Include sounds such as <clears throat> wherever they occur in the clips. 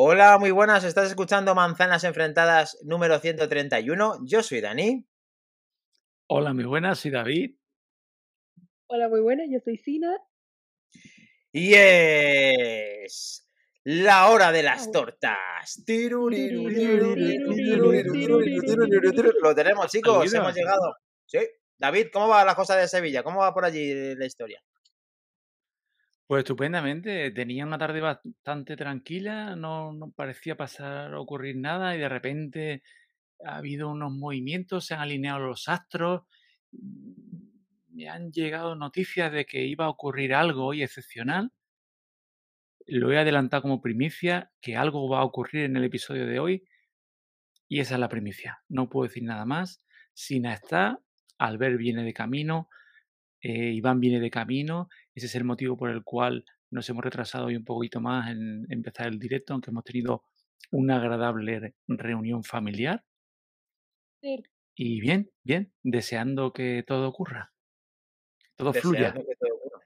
Hola, muy buenas. Estás escuchando Manzanas Enfrentadas número 131. Yo soy Dani. Hola, muy buenas. Soy David. Hola, muy buenas. Yo soy Sina. Y es la hora de las tortas. Lo tenemos, chicos. Hemos llegado. Sí. David, ¿cómo va la cosa de Sevilla? ¿Cómo va por allí la historia? Pues estupendamente, tenía una tarde bastante tranquila, no, parecía pasar ocurrir nada y de repente ha habido unos movimientos, se han alineado los astros, me han llegado noticias de que iba a ocurrir algo hoy excepcional. Lo he adelantado como primicia, que algo va a ocurrir en el episodio de hoy y esa es la primicia. No puedo decir nada más. Sina está, Albert viene de camino, eh, Iván viene de camino. Ese es el motivo por el cual nos hemos retrasado hoy un poquito más en empezar el directo, aunque hemos tenido una agradable reunión familiar. Y bien, bien, deseando que todo ocurra. Todo fluya.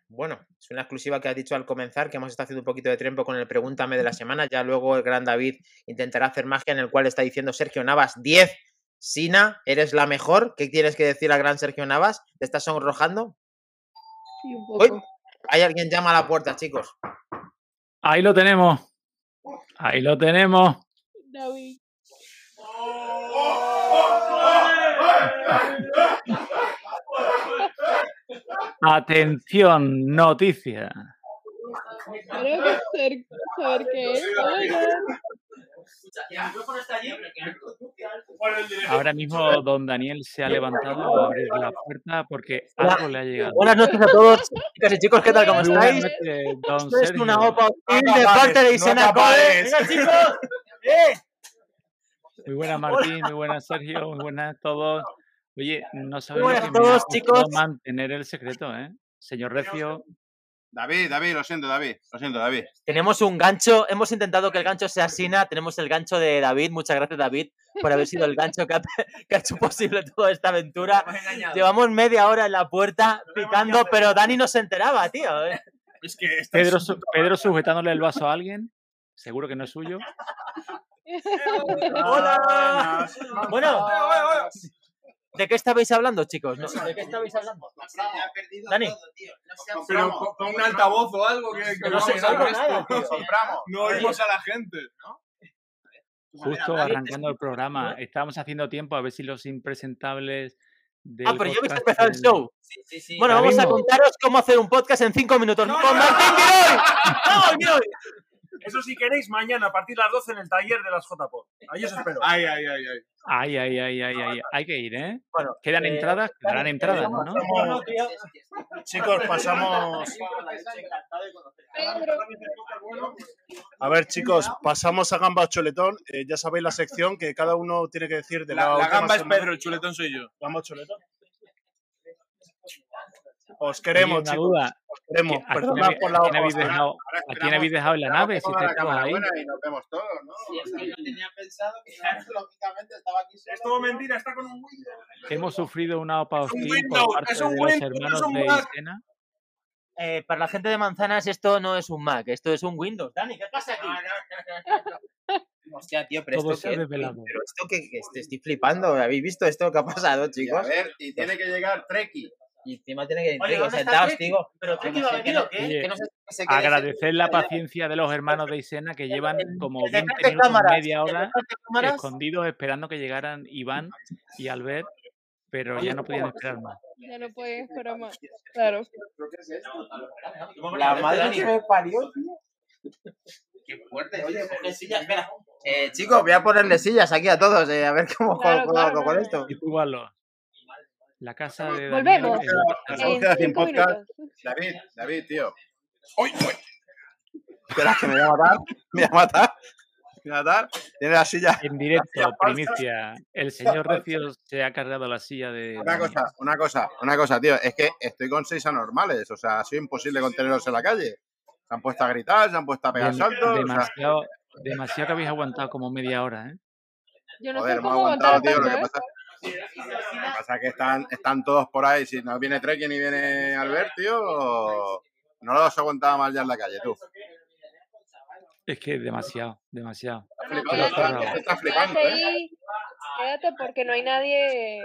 Bueno, es una exclusiva que has dicho al comenzar, que hemos estado haciendo un poquito de tiempo con el Pregúntame de la semana. Ya luego el gran David intentará hacer magia en el cual está diciendo Sergio Navas 10. Sina, eres la mejor. ¿Qué tienes que decir al gran Sergio Navas? ¿Te estás sonrojando? Hay alguien llama a la puerta, chicos. Ahí lo tenemos. Ahí lo tenemos. David. Atención, noticia. Saber qué es. Ahora mismo don Daniel se ha levantado a abrir la puerta porque algo le ha llegado. Buenas noches a todos, chicas y chicos, ¿qué tal? ¿Cómo estáis? don Esto es una OPA de parte de Isena ¡Venga, chicos! Muy buenas Martín, muy buenas Sergio, muy buenas a todos. Oye, no sabemos buenas a todos, chicos. mantener el secreto, ¿eh? Señor Recio. David, David, lo siento, David. Lo siento, David. Tenemos un gancho, hemos intentado que el gancho sea Sina, tenemos el gancho de David. Muchas gracias, David, por haber sido el gancho que ha, <laughs> que ha hecho posible toda esta aventura. Llevamos media hora en la puerta picando, pero Dani no se enteraba, tío. ¿eh? Es que Pedro, su- Pedro sujetándole el vaso a alguien. Seguro que no es suyo. <laughs> ¡Hola! Bueno, ¿de qué estabais hablando, chicos? No, ¿De qué estabais hablando? Dani. Pero con- con un altavoz o algo que, que No a no, nada, tío. No oímos a la gente, ¿no? Justo arrancando el programa. Estábamos haciendo tiempo a ver si los impresentables del Ah, pero yo podcast empezar el show. Bueno, vamos a contaros cómo hacer un podcast en cinco minutos. ¡Con Martín Giroy! <laughs> Eso si queréis, mañana a partir de las 12 en el taller de las JPod. Ahí os espero. Ay, ay, ay, ay. Ay, ay, ay, ay, ay. Hay que ir, ¿eh? Bueno, Quedan eh, entradas, quedarán entradas, ¿no? Chicos, pasamos. A ver, chicos, pasamos a gamba o chuletón. Eh, ya sabéis la sección que cada uno tiene que decir de la, La, la gamba es. Pedro, el chuletón soy yo. Gamba o chuletón. Os queremos, una chicos. duda. Os queremos. ¿A quién, Perdonad habéis- por la a quién habéis dejado, ¿A quién habéis dejado en la nave? Si estáis todos ahí. y nos vemos todos, ¿no? tenía pensado que lógicamente estaba aquí solo. Es todo mentira, está con un Windows. Hemos sufrido una OPA hostil por parte es un de los Windows, hermanos es un de Mac. Isena. Eh, para la gente de manzanas esto no es un Mac, esto es un Windows. Dani, ¿qué pasa aquí? <laughs> Hostia, tío, pero Todo esto es? desvelado. Pero esto que, que estoy, flipando. ¿Habéis visto esto que ha pasado, Y a chicos? ver, y tiene que llegar Treki. Y encima tiene que Oye, ¿dónde está digo. ¿Pero Treki va a venir o qué? Oye, Que no sé qué se quede Agradecer la paciencia de los hermanos de Isena que llevan como El de 20 frente minutos, cámaras, media el hora cámaras. escondidos esperando que llegaran Iván y Albert, pero ya no podían esperar más. Ya no pueden esperar más. Claro. La madre que me parió, tío. Qué fuerte. Oye, coge silla, espera. Eh, chicos, voy a ponerle sillas aquí a todos, eh, a ver cómo Claro, juego claro, con claro. esto. Y tú, Wallo, La casa de Volvemos. en podcast. David, David, tío. Espera, que me voy a matar. Me voy a matar. Me voy a matar. Tiene la silla. En directo, primicia. El señor Recio se ha cargado la silla de. Una cosa, una cosa, una cosa, tío. Es que estoy con seis anormales. O sea, ha sido imposible contenerlos en la calle. Se han puesto a gritar, se han puesto a pegar Dem- saltos. o sea, demasiado, demasiado que habéis aguantado como media hora, ¿eh? Yo no joder, sé hemos cómo aguantado, aguantar tío. Lo que ¿eh? pasa, lo que pasa es que están, están todos por ahí. Si no viene Treki ni viene Albert, tío, no los aguantaba más ya en la calle, tú. Es que demasiado, demasiado. Flipando, está flipando, quédate ¿eh? ahí, quédate porque no hay nadie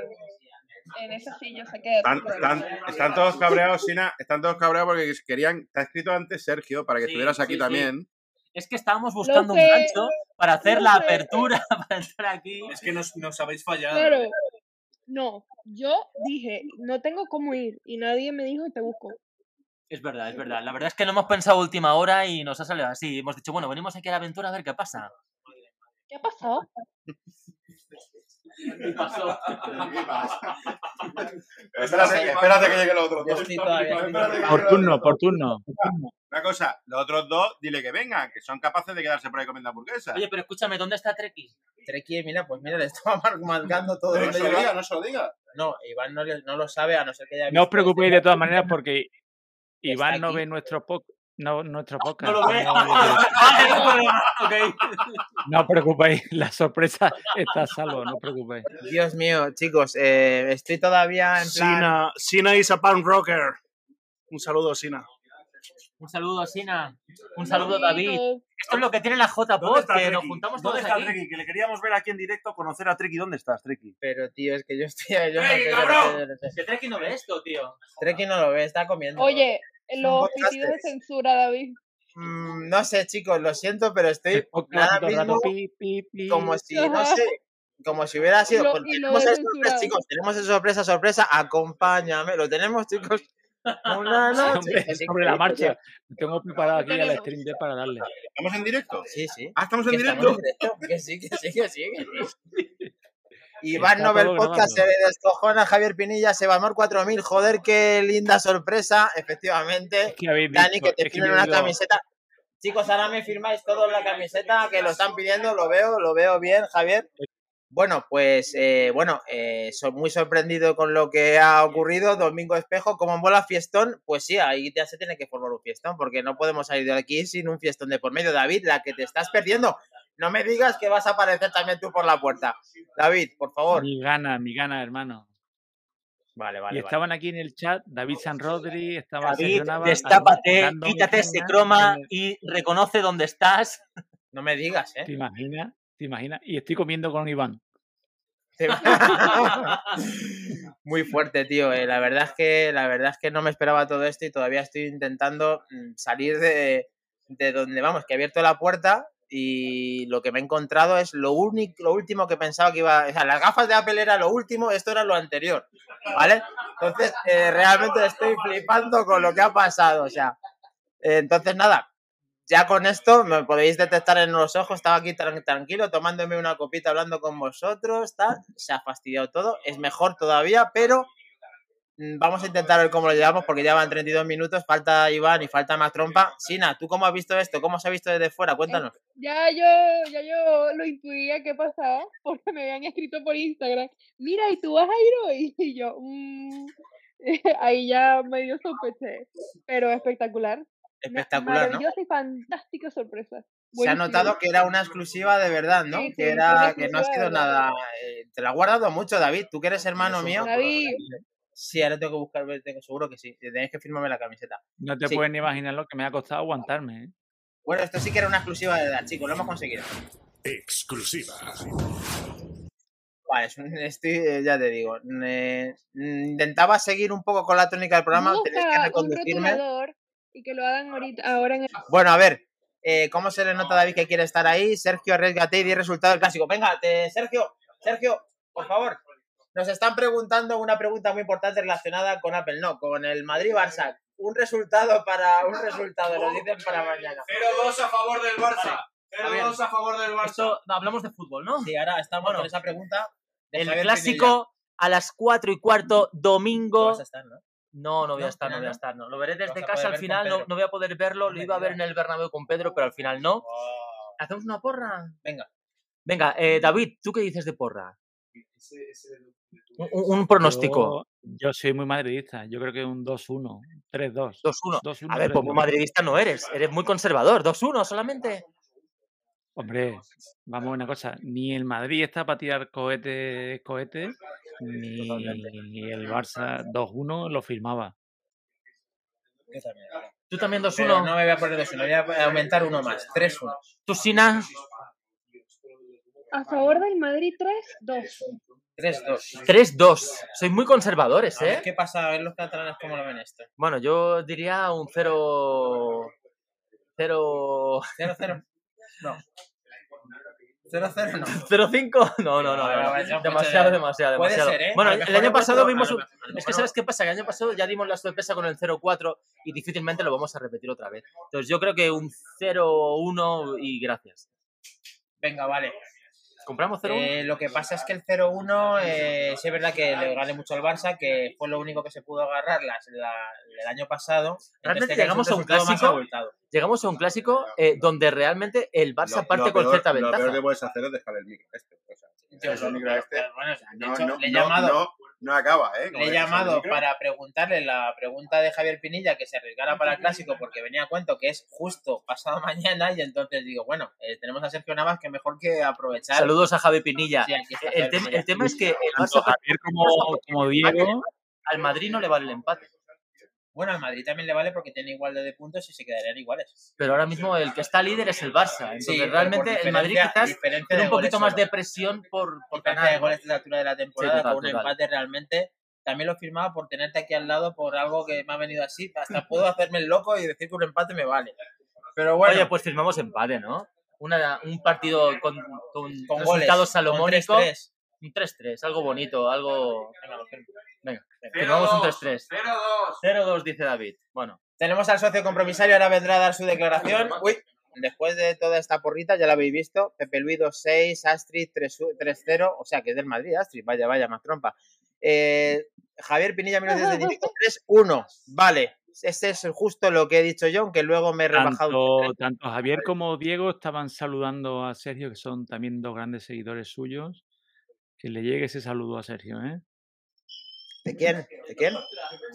en esa silla, o sea, quédate. Están, todos cabreados, Sina. Están todos cabreados porque querían. Te ha escrito antes Sergio para que Sí, estuvieras aquí sí, sí. también. Es que estábamos buscando un gancho para hacer la apertura <laughs> para entrar aquí. Es que nos, nos habéis fallado. Claro, no, yo dije, no tengo cómo ir y nadie me dijo, te busco. Es verdad, es verdad. La verdad es que lo hemos pensado última hora y nos ha salido así. Hemos dicho, bueno, venimos aquí a la aventura a ver qué pasa. ¿Qué ha pasado? <laughs> Y pasó. Espérate, espérate que llegue los otros dos. Por turno, por turno. Una cosa, los otros dos, dile que vengan, que son capaces de quedarse por ahí comiendo hamburguesas. Oye, pero escúchame, ¿dónde está Treki? Treki, mira, pues mira, le estaba mar- marcando todo no se lo diga, no se lo diga. No, Iván no, le- no lo sabe, a no ser que haya No os preocupéis de todas maneras porque Iván no ve nuestro podcast. No, nuestro podcast. No lo ve. no- Vale, no problema. Ok. no os preocupéis, <laughs> la sorpresa está a salvo, no os preocupéis. Dios mío, chicos, eh, estoy todavía en plan... Sina, Sina is a punk rocker. Un saludo, Sina. Un saludo, Sina. Un saludo, David. Esto es lo que tiene la ¿Dónde JPod, está que Treki? nos juntamos ¿Dónde todos está aquí. Treki? Que le queríamos ver aquí en directo, conocer a Treki. ¿Dónde estás, Treki? Pero, tío, es que yo estoy... Yo no sé. Que Treki no ve esto, tío. Treki no lo ve, está comiendo. Oye, los pitidos de censura, David. Mm, no sé, chicos, lo siento, pero estoy rato, pi, pi, pi. como si, no sé, como si hubiera sido... lo- tenemos de el sorpresa, censurado. chicos, tenemos el sorpresa, sorpresa, acompáñame, lo tenemos, chicos. Una <laughs> noche. sobre la marcha. Tengo preparado aquí al tenemos. stream deck para darle. ¿Estamos en directo? Sí, sí. Ah, estamos en Que directo. estamos en directo, <laughs> Que sí, que sí, que sí. que sí. Iván Está no ve el todo podcast, se descojona Javier Pinilla, Sebamor 4000. Joder, qué linda sorpresa, efectivamente. Es que habéis Dani, que te firmen una digo, camiseta. Chicos, ahora me firmáis todos la camiseta, que lo están pidiendo, lo veo, lo veo bien, Javier. Bueno, pues, eh, bueno, eh, soy muy sorprendido con lo que ha ocurrido. Domingo Espejo, como mola fiestón, pues sí, ahí ya se tiene que formar un fiestón, porque no podemos salir de aquí sin un fiestón de por medio. David, la que te estás perdiendo. No me digas que vas a aparecer también tú por la puerta. David, por favor. mi gana, mi gana, hermano. Vale, y vale, vale. estaban aquí en el chat David San Rodri, estaba David, destápate, quítate ese croma el- y reconoce dónde estás. <laughs> No me digas, ¿eh? ¿Te imaginas? ¿Te imaginas? Y estoy comiendo con Iván. <laughs> Muy fuerte, tío. eh, La verdad es que la verdad es que no me esperaba todo esto y todavía estoy intentando mm, salir de, de donde vamos, que he abierto la puerta y lo que me he encontrado es lo único, lo último que pensaba que iba, o sea, las gafas de Apple era lo último, esto era lo anterior, ¿vale? Entonces, eh, realmente estoy flipando con lo que ha pasado, o sea, entonces nada, ya con esto me podéis detectar en los ojos, estaba aquí tran- tranquilo tomándome una copita hablando con vosotros, tal, se ha fastidiado todo, es mejor todavía, pero vamos a intentar ver cómo lo llevamos porque ya van 32 minutos, falta Iván y falta más trompa. Sina, ¿tú cómo has visto esto? ¿Cómo se ha visto desde fuera? Cuéntanos. Ya yo, ya yo lo intuía que pasaba <laughs> porque me habían escrito por Instagram. Mira, ¿y tú vas a ir hoy? <laughs> Y yo, mm, <laughs> ahí ya medio sospeché. Pero espectacular. Espectacular, ¿no? Maravillosa y fantástica sorpresa. Se ha notado que era una exclusiva de verdad, ¿no? Sí, sí, que era que no ha sido nada. eh, te la ha guardado mucho, David. Tú que eres hermano mío. David, Sí, ahora tengo que buscar, tengo seguro que sí. Tenéis que firmarme la camiseta. No te Sí. puedes ni imaginar lo que me ha costado aguantarme. ¿eh? Bueno, esto sí que era una exclusiva de edad, chicos, lo hemos conseguido. Exclusiva. Vale, estoy, eh, ya te digo. eh, intentaba seguir un poco con la tónica del programa, tenéis que busca un reconducirme. y que lo hagan ahorita, ahora en el... Bueno, a ver, eh, ¿cómo se le nota a David que quiere estar ahí? Sergio, arriesgate y di resultado del clásico. Venga, te- Sergio, Sergio, por favor. Nos están preguntando una pregunta muy importante relacionada con Apple, no, con el Madrid-Barça. Un resultado para un resultado, lo dicen para mañana. 0-2 a favor del Barça. A ver. 0-2 a favor del Barça. Esto, no, hablamos de fútbol, ¿no? Sí, ahora estamos Bueno, con esa pregunta. de El Javier clásico a las 4 y cuarto, domingo. vas a estar, ¿no? No, no voy a estar, no voy a estar, no. Lo veré desde casa al final, no, no voy a poder verlo. Lo iba a ver en el Bernabéu con Pedro, pero al final no. ¿Hacemos una porra? Venga, Venga, eh, David, ¿tú qué dices de porra? Un, un- un pronóstico. Yo, yo soy muy madridista. Yo creo que un 2-1, 3-2. 2-1. 2-1, A ver, pues 3-2. madridista no eres. Eres muy conservador. 2-1 solamente. Hombre, vamos a una cosa. Ni el Madrid está para tirar cohetes, cohetes, ni el Barça 2-1 lo firmaba. yo también. Tú también 2-1. Pero no me voy a poner 2-1, voy a aumentar uno más, 3-1. Tú, Sina, A favor del Madrid 3-2. 3-2. 3-2. Sois muy conservadores, ¿eh? qué pasa, a ver los catalanes cómo lo ven esto. Bueno, yo diría un 0... 0... 0-0. No. 0-0 no. <laughs> 0-5? No, no, no. No. Demasiado, demasiado, puede demasiado. ser, ¿eh? Bueno, el año pasado puesto- vimos... un- Es que ¿sabes qué pasa? Que el año pasado ya dimos la sorpresa con el 0-4 y difícilmente lo vamos a repetir otra vez. Entonces yo creo que un 0-1 y gracias. Venga, vale. ¿Compramos 0-1? Eh, lo que pasa es que el 0-1, eh, sí es verdad que le gane mucho al Barça, que fue lo único que se pudo agarrar las- la- el año pasado. Realmente Entonces, que llegamos a un clásico. Llegamos a un clásico eh, donde realmente el Barça Lo- parte lo con peor- cierta Lo ventaja. peor que puedes hacer es dejar el micro este. O sea, Yo- el micro este. Bueno, de No, hecho, no, le he no, llamado, no, no acaba, ¿eh? Como le he llamado para preguntarle la pregunta de Javier Pinilla que se arriesgara para el clásico porque venía a cuento que es justo pasado <laughs> mañana y entonces digo, bueno, eh, tenemos a Sergio Navas que mejor que aprovechar. Saludos a Pinilla. Sí, el, Javier Pinilla. el tema es que el Tanto Barça Javier como, como Diego. al Madrid no le vale el empate. Bueno, al Madrid también le vale porque tiene igual de puntos y se quedarían iguales. Pero ahora mismo el que está líder es el Barça. Entonces Sí, realmente el Madrid quizás tiene un poquito más de presión por, por ganar. de goles de la altura de la temporada total, con un total. empate realmente. También lo firmaba por tenerte aquí al lado por algo que me ha venido así. Hasta puedo hacerme el loco y decir que un empate me vale. Pero bueno, Oye, pues firmamos empate, ¿no? Una, un partido con, con, con resultado goles. con salomónico. 3-3. Un 3-3, algo bonito, algo. Venga, Venga, firmamos un 3-3. 0-2, dice David. Bueno, Tenemos al socio compromisario, ahora vendrá a dar su declaración. Uy, después de toda esta porrita, ya la habéis visto. Pepe Luis 2-6, Astrid 3 3-0, o sea que es del Madrid, Astrid, vaya, vaya, más trompa. Eh, Javier Pinilla 1975, 3-1, vale. Ese es justo lo que he dicho yo, aunque luego me he rebajado. Tanto, tanto Javier como Diego estaban saludando a Sergio, que son también dos grandes seguidores suyos. Que le llegue ese saludo a Sergio, ¿eh? ¿De quién? ¿De quién?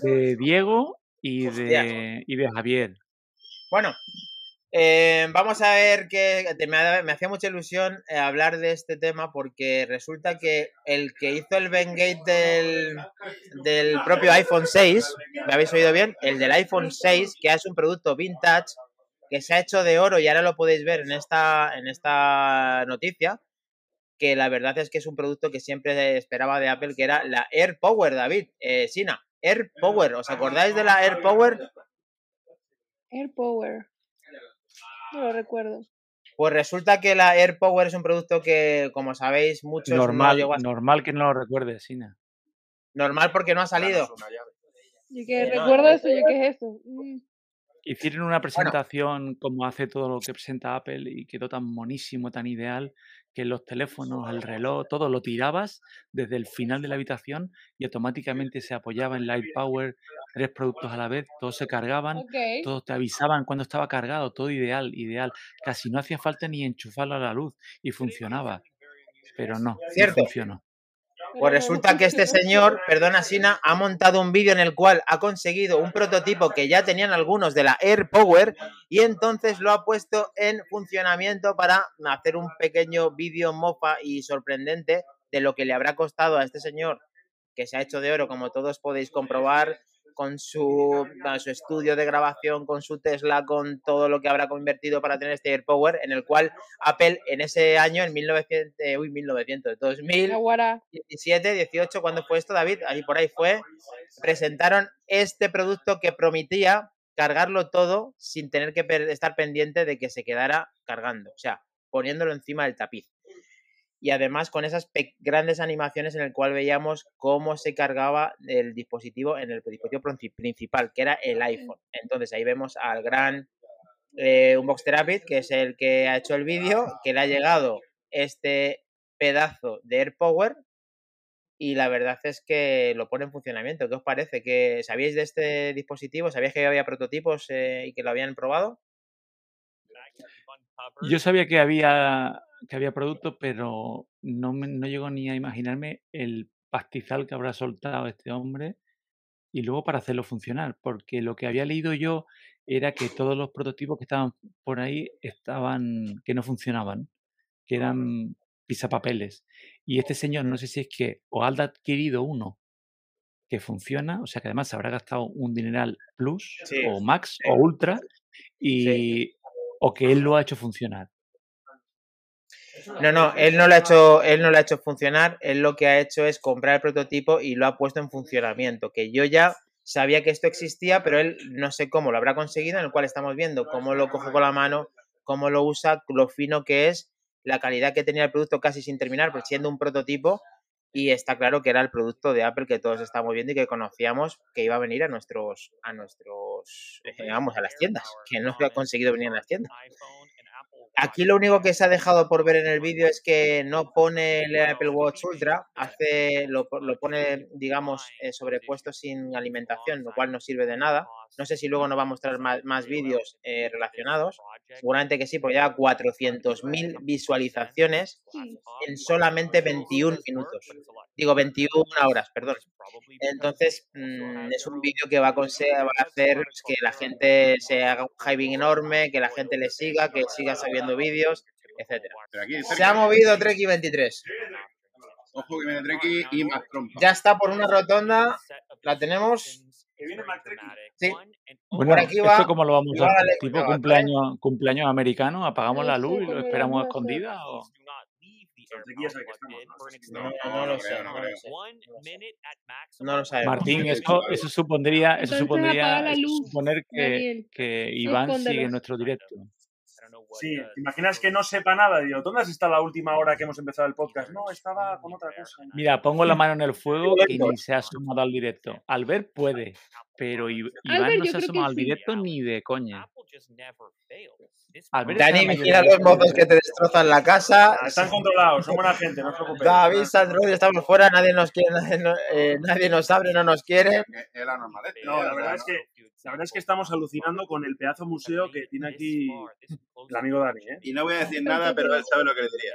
De Diego y Hostia. de, y de Javier. Bueno, eh, vamos a ver que me hacía mucha ilusión eh, hablar de este tema porque resulta que el que hizo el Bengate del, del propio iPhone 6, ¿me habéis oído bien? El del iPhone 6, que es un producto vintage que se ha hecho de oro y ahora lo podéis ver en esta, en esta noticia, que la verdad es que es un producto que siempre esperaba de Apple, que era la Air Power, David, eh, Sina, Air Power, ¿os acordáis de la Air Power? Air Power. No lo recuerdo. Pues resulta que la Air Power es un producto que, como sabéis, muchos no Normal, a- normal que no lo recuerdes, Sina. normal porque no ha salido. Y que Eh, recuerdo eso, yo qué es eso. Mm. Hicieron una presentación como hace todo lo que presenta Apple y quedó tan monísimo, tan ideal, que los teléfonos, el reloj, todo lo tirabas desde el final de la habitación y automáticamente se apoyaba en Light Power, tres productos a la vez, todos se cargaban, Ok. todos te avisaban cuando estaba cargado, todo ideal, ideal. Casi no hacía falta ni enchufarlo a la luz y funcionaba. Pero no, no Cierto. funcionó. Pues resulta que este señor, perdona Sina, ha montado un vídeo en el cual ha conseguido un prototipo que ya tenían algunos de la Air Power y entonces lo ha puesto en funcionamiento para hacer un pequeño vídeo mofa y sorprendente de lo que le habrá costado a este señor que se ha hecho de oro, como todos podéis comprobar, con su, su estudio de grabación, con su Tesla, con todo lo que habrá convertido para tener este Air Power, en el cual Apple en ese año, en 1900, eh, uy, 1900, 2000, Aguara. 17, 18, ¿cuándo fue esto, David? Ahí por ahí fue. Presentaron este producto que prometía cargarlo todo sin tener que estar pendiente de que se quedara cargando, o sea, poniéndolo encima del tapiz. Y además con esas grandes animaciones en el cual veíamos cómo se cargaba el dispositivo en el dispositivo princi- principal, que era el iPhone. Entonces ahí vemos al gran eh, Unbox Therapy, que es el que ha hecho el vídeo, que le ha llegado este pedazo de Air Power y la verdad es que lo pone en funcionamiento. ¿Qué os parece? ¿Que ¿Sabíais de este dispositivo? ¿Sabíais que había prototipos eh, y que lo habían probado? Yo sabía que había, que había productos, pero no, me, no llego ni a imaginarme el pastizal que habrá soltado este hombre y luego para hacerlo funcionar, porque lo que había leído yo era que todos los prototipos que estaban por ahí estaban, que no funcionaban, que eran pisapapeles. Y este señor, no sé si es que o ha adquirido uno que funciona, o sea que además se habrá gastado un dineral plus Sí, o max sí, o ultra sí. y o que él lo ha hecho funcionar. No, no, él no lo ha hecho, él no lo ha hecho funcionar, él lo que ha hecho es comprar el prototipo y lo ha puesto en funcionamiento, que yo ya sabía que esto existía, pero él no sé cómo lo habrá conseguido, en el cual estamos viendo cómo lo coge con la mano, cómo lo usa, lo fino que es, la calidad que tenía el producto casi sin terminar, pero siendo un prototipo, y está claro que era el producto de Apple que todos estamos viendo y que conocíamos que iba a venir a nuestros, a nuestros, eh, vamos, a las tiendas, que no ha conseguido venir a las tiendas. Aquí lo único que se ha dejado por ver en el vídeo es que no pone el Apple Watch Ultra, hace, lo, lo pone, digamos, eh, sobrepuesto sin alimentación, lo cual no sirve de nada. No sé si luego nos va a mostrar más, más vídeos eh, relacionados. Seguramente que sí, porque lleva 400.000 visualizaciones Sí. en solamente 21 minutos. Digo, 21 horas, perdón. Entonces, mm, es un vídeo que va a, conse- va a hacer que la gente se haga un hyping enorme, que la gente le siga, que siga sabiendo vídeos, etcétera. Se ha movido Treki 23. ojo que viene Treki y más trompa. Ya está por una rotonda. La tenemos. Que viene McTrecky. Sí. Bueno, aquí ¿esto va. cómo lo vamos a hacer? ¿Tipo cumpleaños, cumpleaños americano? ¿Apagamos la luz y lo esperamos a escondidas? O... ¿no? Lo sé. creo, No no lo creo. sé. No lo sabemos. Martín, eso, eso supondría, eso supondría eso suponer que, que Iván sigue nuestro directo. Sí, ¿te imaginas que no sepa nada? Digo, ¿dónde has estado la última hora que hemos empezado el podcast? No, estaba con otra cosa. Mira, pongo la mano en el fuego <laughs> que ni se ha sumado al directo. Albert puede, pero Iván Albert, no se ha creo sumado que al sí. directo ni de coña. Albert Dani, la vigila los mozos que te destrozan la casa. Ah, Están controlados, son buena gente, no os preocupéis. David, Sandro, estamos fuera, nadie nos quiere, nadie, no- eh, nadie nos abre, no nos quiere. Es es la normalete. No, la verdad es que la verdad es que estamos alucinando con el pedazo museo que tiene aquí el amigo Dani, ¿eh? Y no voy a decir nada, pero él sabe lo que le diría.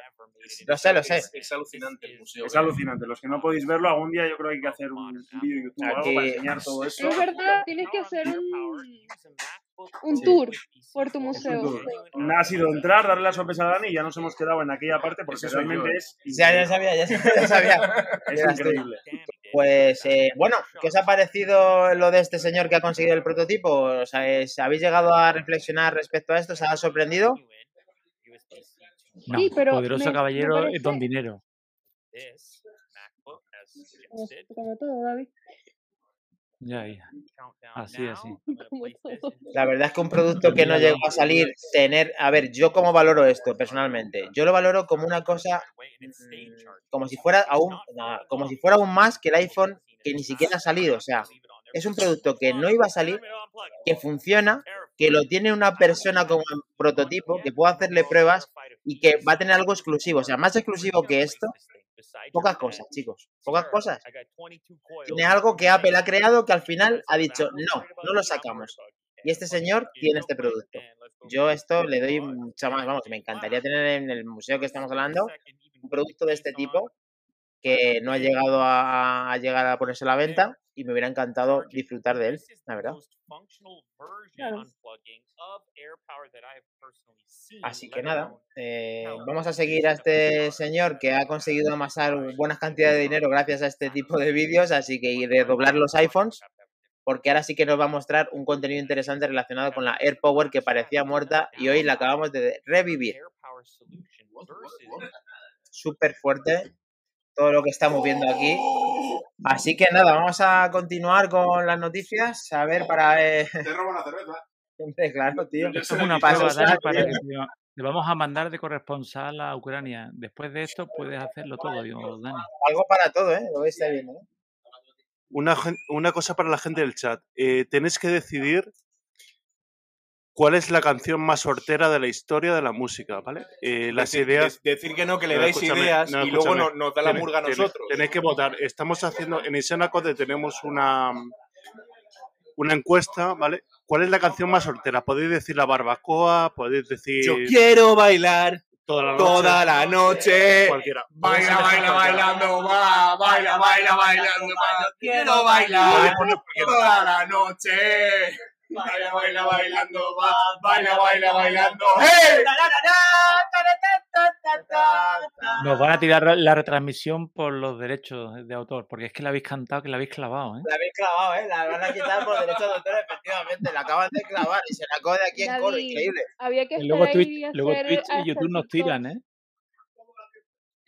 Lo sé, lo sé. Es alucinante el museo. Es alucinante. Los que no podéis verlo, algún día yo creo que hay que hacer un, un vídeo de YouTube o algo para enseñar todo esto. Es verdad, tienes que hacer un, un tour por tu museo. Ha sido entrar, darle la sorpresa a Dani y ya nos hemos quedado en aquella parte porque realmente ¿eh? es Ya, ya sabía, ya <laughs> sabía. ya sabía. Es increíble. Pues eh, bueno, ¿qué os ha parecido lo de este señor que ha conseguido el prototipo? O sea, es- ¿Habéis llegado a reflexionar respecto a esto? ¿Os ha sorprendido? No, Sí, pero poderoso me- me caballero es don parece- dinero. Como todo, David. Ya, ya. Así, así. La verdad es que un producto que no llegó a salir, tener, a ver, yo cómo valoro esto personalmente, yo lo valoro como una cosa, mm, como si fuera aún, nada, como si fuera aún más que el iPhone que ni siquiera ha salido, o sea, es un producto que no iba a salir, que funciona, que lo tiene una persona como prototipo, que puede hacerle pruebas y que va a tener algo exclusivo, o sea, más exclusivo que esto, pocas cosas, chicos, pocas cosas. Tiene algo que Apple ha creado que al final ha dicho, no, no lo sacamos. Y este señor tiene este producto. Yo esto le doy mucha más, vamos, me encantaría tener en el museo que estamos hablando un producto de este tipo que no ha llegado a, a llegar a ponerse a la venta y me hubiera encantado disfrutar de él, la verdad. Claro. Así que nada, eh, vamos a seguir a este señor que ha conseguido amasar buenas cantidades de dinero gracias a este tipo de vídeos, así que y de doblar los iPhones, porque ahora sí que nos va a mostrar un contenido interesante relacionado con la AirPower que parecía muerta y hoy la acabamos de revivir. Súper fuerte todo lo que estamos viendo aquí. Así que nada, vamos a continuar con las noticias. A ver, para... eh, Te robo una cerveza. <laughs> Claro, tío. Esto es una para que te, te vamos a mandar de corresponsal a Ucrania. Después de esto puedes hacerlo todo, digo, Dani. Algo para todo, ¿eh? Lo vais a viendo, ¿eh? Una, una cosa para la gente del chat. Eh, tenéis que decidir cuál es la canción más hortera de la historia de la música, ¿vale? Eh, las Decir- ideas... de- decir que no, que le No, dais ideas no, y luego escúchame. no- nos da la Tenéis- murga a nosotros. Tenéis que votar. Estamos haciendo, en Isenacode tenemos una, una encuesta, ¿vale? ¿Cuál es la canción más hortera? Podéis decir la barbacoa, podéis decir Yo quiero bailar toda la noche. toda la noche. Cualquiera. Baila, baila, bailando, va, baila, baila, bailando, va. Quiero bailar toda la noche. Baila, baila, bailando, va, baila, baila, bailando. ¡Hey! Nos van a tirar la retransmisión por los derechos de autor, porque es que la habéis cantado, que la habéis clavado, ¿eh? La habéis clavado, ¿eh? La van a quitar por derecho de autor, efectivamente. La acaban de clavar y se la acaba de aquí en coro. Increíble. había que Y luego Twitch, y luego Twitch y YouTube nos tiran, ¿eh?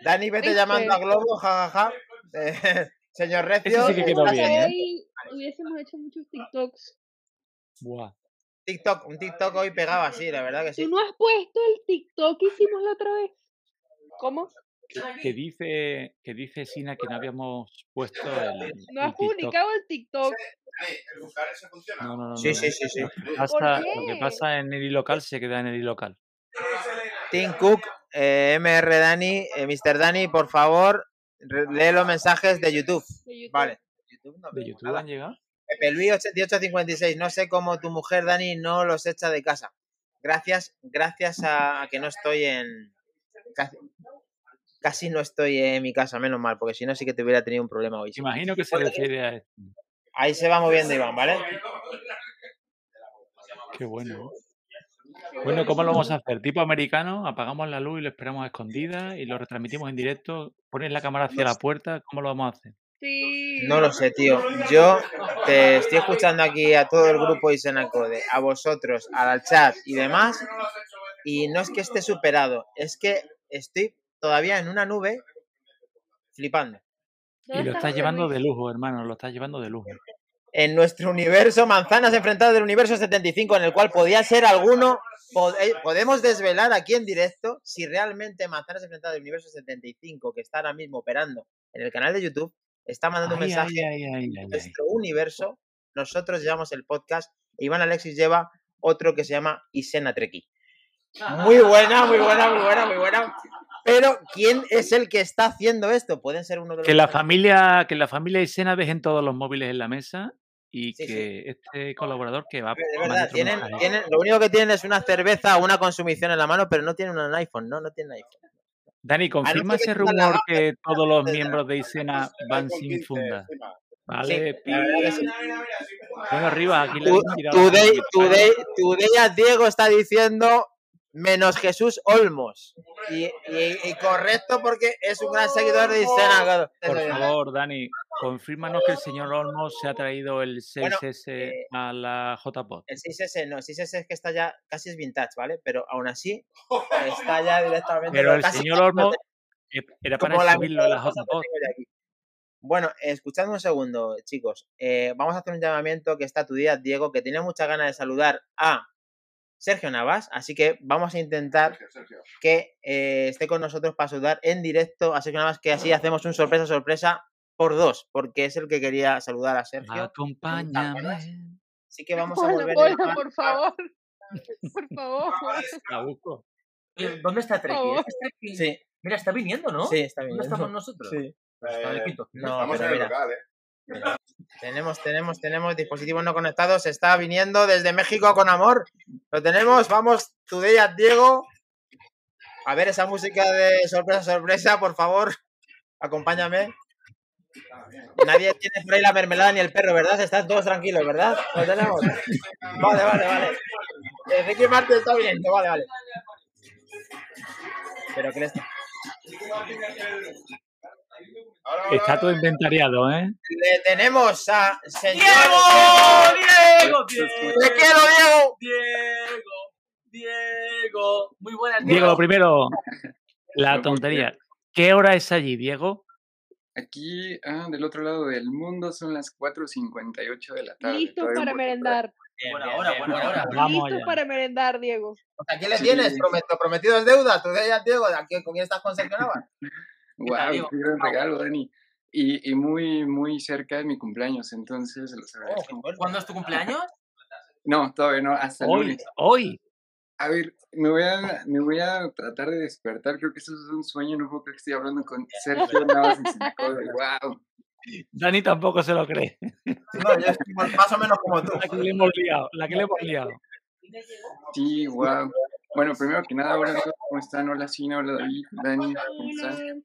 Dani, vete ¿Viste? llamando a Globo, jajaja. <laughs> Eh, señor Recio, sí que quedó bien, en ¿eh? Hubiésemos hecho muchos TikToks. Buah. TikTok, un TikTok hoy pegaba así, la verdad que ¿Tú sí. no has puesto el TikTok que hicimos la otra vez? ¿Cómo? Que, que dice, que dice Sina que no habíamos puesto el, <laughs> el No has publicado el TikTok. No, no, no, Sí, no, sí, no. sí, sí. Lo que ¿Por pasa, lo que pasa en el local se queda en el local. Tim Cook, eh, MR Dani, eh, Mr. Dani, por favor, lee los mensajes de YouTube. De YouTube. Vale. YouTube no ¿De YouTube nada. han llegado? Pepe Luis 8856, no sé cómo tu mujer Dani no los echa de casa. Gracias, gracias a, que no estoy en. Casi, casi no estoy en mi casa, menos mal, porque si no sí que te hubiera tenido un problema hoy. Imagino que se refiere a esto. Ahí se va moviendo Iván, ¿vale? Qué bueno. Bueno, ¿cómo lo vamos a hacer? Tipo americano, apagamos la luz y lo esperamos a escondidas y lo retransmitimos en directo. Pones la cámara hacia la puerta, ¿cómo lo vamos a hacer? Sí. No lo sé, tío. Yo te estoy escuchando aquí a todo el grupo Isenacode, a vosotros, al chat y demás, y no es que esté superado, es que estoy todavía en una nube flipando. Y ¿Dónde lo está estás llevando de lujo, hermano, lo estás llevando de lujo. En nuestro universo, manzanas enfrentadas del universo 75, en el cual podía ser alguno. pod- eh, podemos desvelar aquí en directo si realmente Manzanas enfrentadas del universo 75, que está ahora mismo operando en el canal de YouTube, está mandando un mensaje ay, ay, ay. nuestro universo, nosotros llevamos el podcast e Iván Alexis lleva otro que se llama Isena Treki. Muy <laughs> buena, muy buena, muy buena, muy buena. Pero, ¿quién es el que está haciendo esto? Pueden ser uno de los Que la familia, que la familia Isena dejen todos los móviles en la mesa y Sí, sí. que este colaborador que va De verdad, tienen, tienen, lo único que tienen es una cerveza o una consumición en la mano, pero no tienen un iPhone, no, no tienen iPhone. Dani, confirma ese rumor que todos los miembros de Isena van sin 15 funda. Vale, Sí, sí. bueno, arriba, aquí le today, today a Diego está diciendo menos Jesús Olmos. Y, y- y correcto porque es un gran seguidor de Isena. claro. Por favor, Dani, confírmanos que el señor Olmos se ha traído el 6S eh, a la JPOT. El 6S no, el 6S es que está ya, casi es vintage, ¿vale? Pero aún así, está ya directamente. Pero el señor Olmos eh, era para la subirlo a la aquí. Bueno, escuchadme un segundo, chicos. Eh, vamos a hacer un llamamiento que está tu día, Diego, que tiene muchas ganas de saludar a Sergio Navas, así que vamos a intentar Sergio, Sergio. que eh, esté con nosotros para saludar en directo a Sergio Navas, que así hacemos un sorpresa, sorpresa por dos, porque es el que quería saludar a Sergio. Acompáñame. Así que vamos a volver hola, por favor. Por favor. Oye, ¿Dónde está Treki? ¿Este es Treki? Sí, Mira, está viniendo, ¿no? sí, está ¿Dónde bien. estamos nosotros? Sí. Está de Eh. No, Estamos pero en el mira. local, ¿eh? Mira, Tenemos, tenemos, tenemos dispositivos no conectados. Está viniendo desde México con amor. Lo tenemos. Vamos, Today at Diego. A ver esa música de sorpresa, sorpresa, por favor. Acompáñame. Nadie tiene por ahí la mermelada ni el perro, ¿verdad? Están todos tranquilos, ¿verdad? Lo tenemos. Vale, vale, vale. Ricky Martin está viniendo, vale, vale. Pero que está- Está todo inventariado, ¿eh? le tenemos a señor. ¡Diego! ¡Diego! ¡Te quiero, Diego! ¡Diego! ¡Diego! Muy buenas, Diego, Diego. lo primero, <laughs> la tontería. ¿Qué hora es allí, Diego? Aquí, ah, del otro lado del mundo, son las 4.58 de la tarde. Un para merendar. Buena hora, buena hora. Vamos Listos allá. para merendar, Diego. O sea, ¿A quién le Sí. tienes? Prometo, prometido es deuda. Tú de ella, Diego, ¿de aquí- ¿con quién estás con Sergio Navas? <laughs> Wow, qué gran regalo, Dani. Y, y muy, muy cerca de mi cumpleaños, entonces los Oh, agradezco. ¿Cuándo es tu cumpleaños? No, todavía no, hasta el Hoy, lunes. hoy. A ver, me voy a, me voy a tratar de despertar. Creo que eso es un sueño. No puedo creer que estoy hablando con Sergio Navas en Sinacode. Wow. Dani tampoco se lo cree. <laughs> <laughs> No, yo estoy más- más o menos como tú. La que le hemos liado, la que le hemos liado. Sí, wow. Bueno, primero que nada, hola ¿cómo están? Hola Sina, hola David, Dani, ¿cómo están?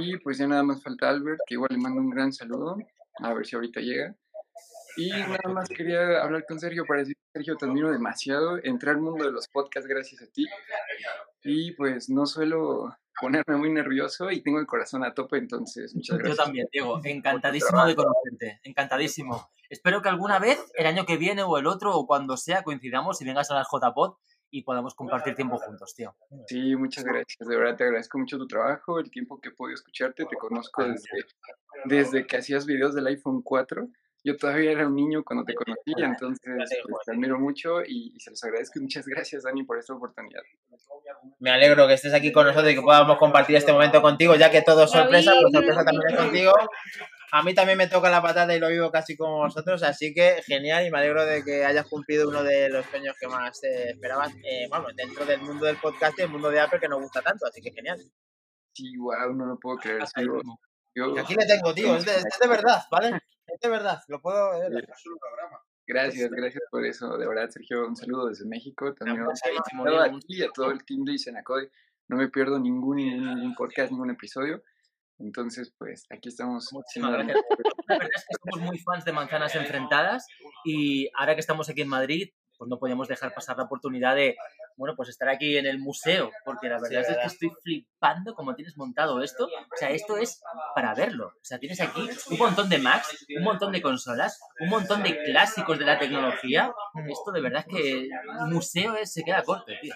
Y pues ya nada más falta Albert, que igual le mando un gran saludo. A ver si ahorita llega. Y nada más quería hablar con Sergio para decir, Sergio, te admiro demasiado. Entré al mundo de los podcasts gracias a ti. Y pues no suelo ponerme muy nervioso y tengo el corazón a tope, entonces muchas Yo gracias. también, Diego. Encantadísimo de conocerte. Encantadísimo. Espero que alguna vez, el año que viene o el otro, o cuando sea, coincidamos y vengas a la JPod y podamos compartir tiempo juntos, tío. Sí, muchas gracias. De verdad te agradezco mucho tu trabajo, el tiempo que he podido escucharte. Te conozco desde, desde que hacías videos del iPhone 4. Yo todavía era un niño cuando te conocí, entonces pues, te admiro mucho y, y se los agradezco. Y muchas gracias, Dani, por esta oportunidad. Me alegro que estés aquí con nosotros y que podamos compartir este momento contigo, ya que todo es sorpresa, pues sorpresa también es contigo. A mí también me toca la patata y lo vivo casi como vosotros, así que genial y me alegro de que hayas cumplido uno de los sueños que más eh, esperabas, eh, vamos, dentro del mundo del podcast y el mundo de Apple que nos gusta tanto, así que genial. Sí, wow, no lo puedo creer. sí, yo- Aquí le tengo, tío, es de, es de verdad, ¿vale? Es de verdad, lo puedo... eh, Gracias, gracias por eso. De verdad, Sergio, un saludo desde México. También a a todo el team de Isenacode. No me pierdo ningún, ningún podcast, ningún episodio. Entonces, pues aquí estamos. Muchísimas gracias. <laughs> La verdad es que somos muy fans de Manzanas Enfrentadas y ahora que estamos aquí en Madrid, pues no podíamos dejar pasar la oportunidad de, bueno, pues estar aquí en el museo, porque la verdad es que estoy flipando cómo tienes montado esto. O sea, esto es para verlo. O sea, tienes aquí un montón de Macs, un montón de consolas, un montón de clásicos de la tecnología. Esto de verdad es que el museo es- se queda corto, tío.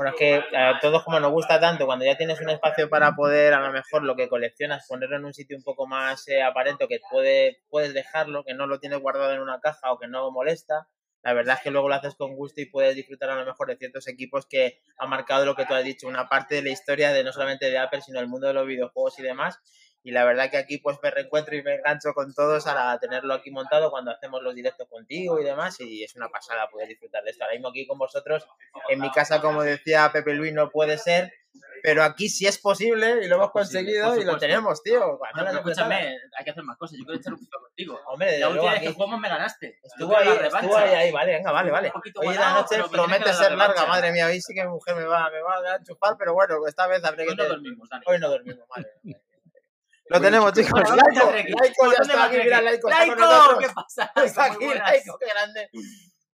Bueno, es que a todos como nos gusta tanto, cuando ya tienes un espacio para poder, a lo mejor lo que coleccionas, ponerlo en un sitio un poco más eh, aparente, que puede, puedes dejarlo, que no lo tienes guardado en una caja o que no molesta, la verdad es que luego lo haces con gusto y puedes disfrutar a lo mejor de ciertos equipos que han marcado lo que tú has dicho, una parte de la historia de no solamente de Apple, sino del mundo de los videojuegos y demás. Y la verdad que aquí pues me reencuentro y me engancho con todos a tenerlo aquí montado cuando hacemos los directos contigo y demás y es una pasada poder disfrutar de esto. Ahora mismo aquí con vosotros, en mi casa como decía Pepe Luis no puede ser, pero aquí sí es posible y lo hemos posible, conseguido y lo tenemos, tío. Bueno, escúchame, hay que hacer más cosas. Yo quiero echar un poquito contigo. Hombre, La última vez que jugamos me ganaste. Estuvo ahí, estuvo ahí, ahí, vale, venga, vale, vale. Hoy la noche promete ser larga, madre mía, hoy sí que mi mujer me va, me va a enchufar, pero bueno, esta vez habré que... Hoy no dormimos, Dani. Hoy no dormimos, madre. Lo tenemos, chicos, Laico. Laico ya ¿Dónde está mira, Laico ¡Laico! ¿Qué pasa? Está aquí. Laico, qué grande.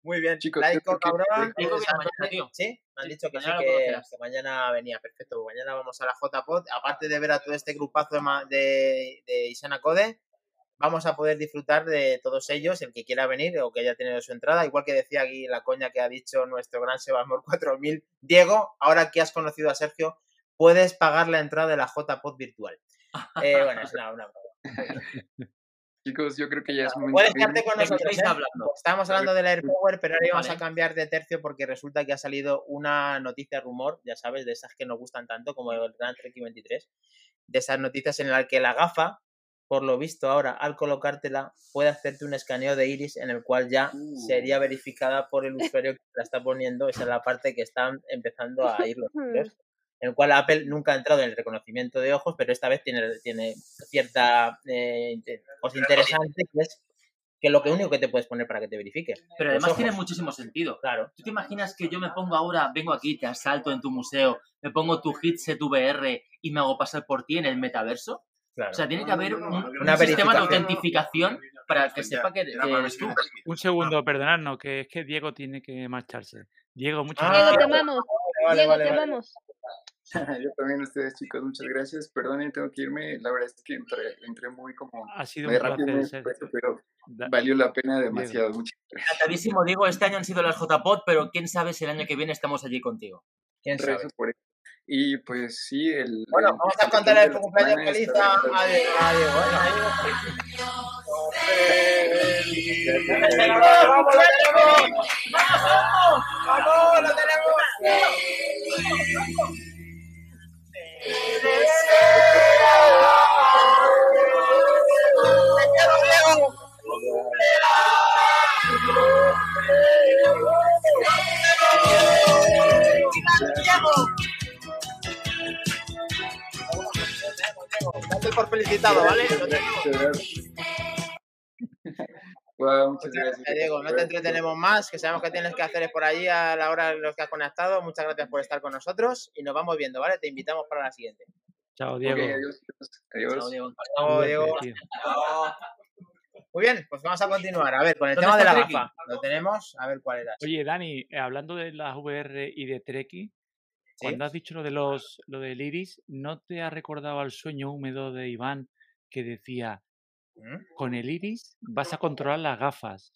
Muy bien. Chicos, Laico, cabrón. Laico viene San mañana, José. tío. Sí, me han dicho que sí, que, mañana venía. Perfecto, pues mañana vamos a la JPod. Aparte de ver a todo este grupazo de, ma- de, de Isana Code, vamos a poder disfrutar de todos ellos, el que quiera venir o que haya tenido su entrada. Igual que decía aquí la coña que ha dicho nuestro gran Sebasmor 4000. <laughs> Diego, ahora que has conocido a Sergio, puedes pagar la entrada de la JPod virtual. Eh, <laughs> bueno, es una, una broma. Chicos, yo creo que ya es momento Puedes de quedarte con ¿De qué nosotros. ¿eh? hablando? Estábamos hablando del AirPower, pero ahora íbamos Vale. a cambiar de tercio porque resulta que ha salido una noticia rumor, ya sabes, de esas que nos gustan tanto, como el Gran Trek 23, de esas noticias en las que la gafa, por lo visto ahora, al colocártela, puede hacerte un escaneo de iris en el cual ya sería verificada por el usuario que la está poniendo. Esa es la parte que están empezando a ir los <laughs> en el cual Apple nunca ha entrado en el reconocimiento de ojos, pero esta vez tiene, tiene cierta eh, cosa interesante, que es que lo que único que te puedes poner para que te verifique. Pero además ojos. tiene muchísimo sentido. Claro. ¿Tú te imaginas que yo me pongo ahora, vengo aquí, te asalto en tu museo, me pongo tu headset VR y me hago pasar por ti en el metaverso? Claro. O sea, tiene que haber un, sistema de autentificación para que sepa que, que eres tú. Un segundo, perdonadnos, que es que Diego tiene que marcharse. Diego, muchas Ah, Diego, te gracias. amamos. Vale, Diego, vale, te vale. amamos. <laughs> Yo también a ustedes, chicos, muchas gracias. Perdonen, tengo que irme. La verdad es que entré, entré muy como Ha sido muy un rápido, muy placer, Sergio. pero valió la pena demasiado. Muchas gracias. Encantadísimo, digo, este año han sido las JPod, pero quién sabe si el año que viene estamos allí contigo. ¿Quién sabe? Gracias por eso. Y pues sí, el. Bueno, el- vamos a el contar el cumpleaños feliz a, Diego. Diego. ¡Vamos, lo tenemos! ¡Vamos, lo tenemos! ¡Te quiero, Diego! Date por felicitado, ¿vale? Lo. Guau, muchas gracias. Diego, no te entretenemos más, que sabemos que tienes que hacer es por allí a la hora en los que has conectado. Muchas gracias por estar con nosotros y nos vamos viendo, ¿vale? Te invitamos para la siguiente. Chao, Diego. adiós. Chao, Diego. Chao, Diego. Chao. Muy bien, pues vamos a continuar. A ver, con el ¿Dónde tema de la Treki? gafa. Lo tenemos, a ver cuál era. Oye, Dani, eh, hablando de las VR y de Treki, cuando has dicho lo de los lo del iris, ¿no te ha recordado al sueño húmedo de Iván que decía. Con el iris vas a controlar las gafas,